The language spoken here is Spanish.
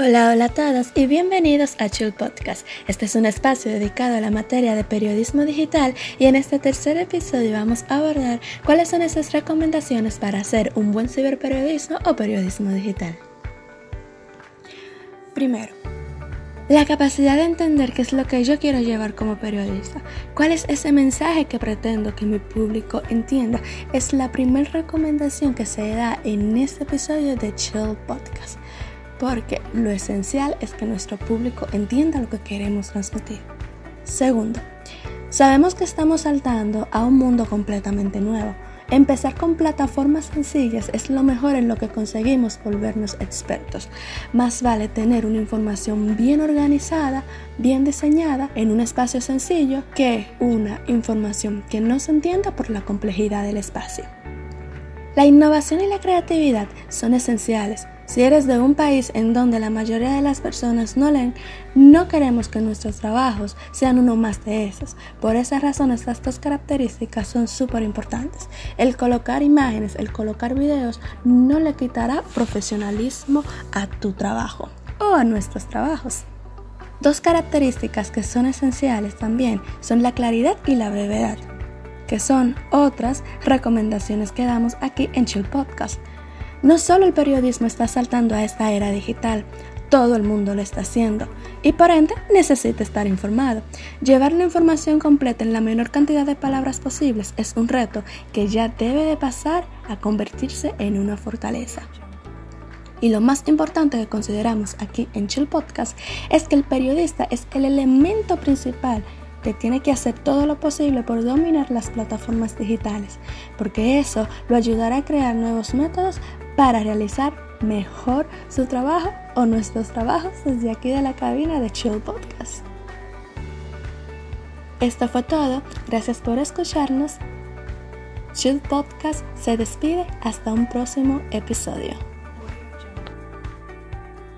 Hola, hola a todos y bienvenidos a Chill Podcast. Este es un espacio dedicado a la materia de periodismo digital y en este tercer episodio vamos a abordar cuáles son esas recomendaciones para hacer un buen ciberperiodismo o periodismo digital. Primero, la capacidad de entender qué es lo que yo quiero llevar como periodista, cuál es ese mensaje que pretendo que mi público entienda, es la primera recomendación que se da en este episodio de Chill Podcast porque lo esencial es que nuestro público entienda lo que queremos transmitir. Segundo, sabemos que estamos saltando a un mundo completamente nuevo. Empezar con plataformas sencillas es lo mejor en lo que conseguimos volvernos expertos. Más vale tener una información bien organizada, bien diseñada, en un espacio sencillo, que una información que no se entienda por la complejidad del espacio. La innovación y la creatividad son esenciales si eres de un país en donde la mayoría de las personas no leen, no queremos que nuestros trabajos sean uno más de esos. Por esa razón estas dos características son súper importantes. El colocar imágenes, el colocar videos no le quitará profesionalismo a tu trabajo o a nuestros trabajos. Dos características que son esenciales también son la claridad y la brevedad, que son otras recomendaciones que damos aquí en Chill Podcast. No solo el periodismo está saltando a esta era digital, todo el mundo lo está haciendo y por ende necesita estar informado. Llevar la información completa en la menor cantidad de palabras posibles es un reto que ya debe de pasar a convertirse en una fortaleza. Y lo más importante que consideramos aquí en Chill Podcast es que el periodista es el elemento principal que tiene que hacer todo lo posible por dominar las plataformas digitales, porque eso lo ayudará a crear nuevos métodos para realizar mejor su trabajo o nuestros trabajos desde aquí de la cabina de Chill Podcast. Esto fue todo, gracias por escucharnos. Chill Podcast se despide hasta un próximo episodio.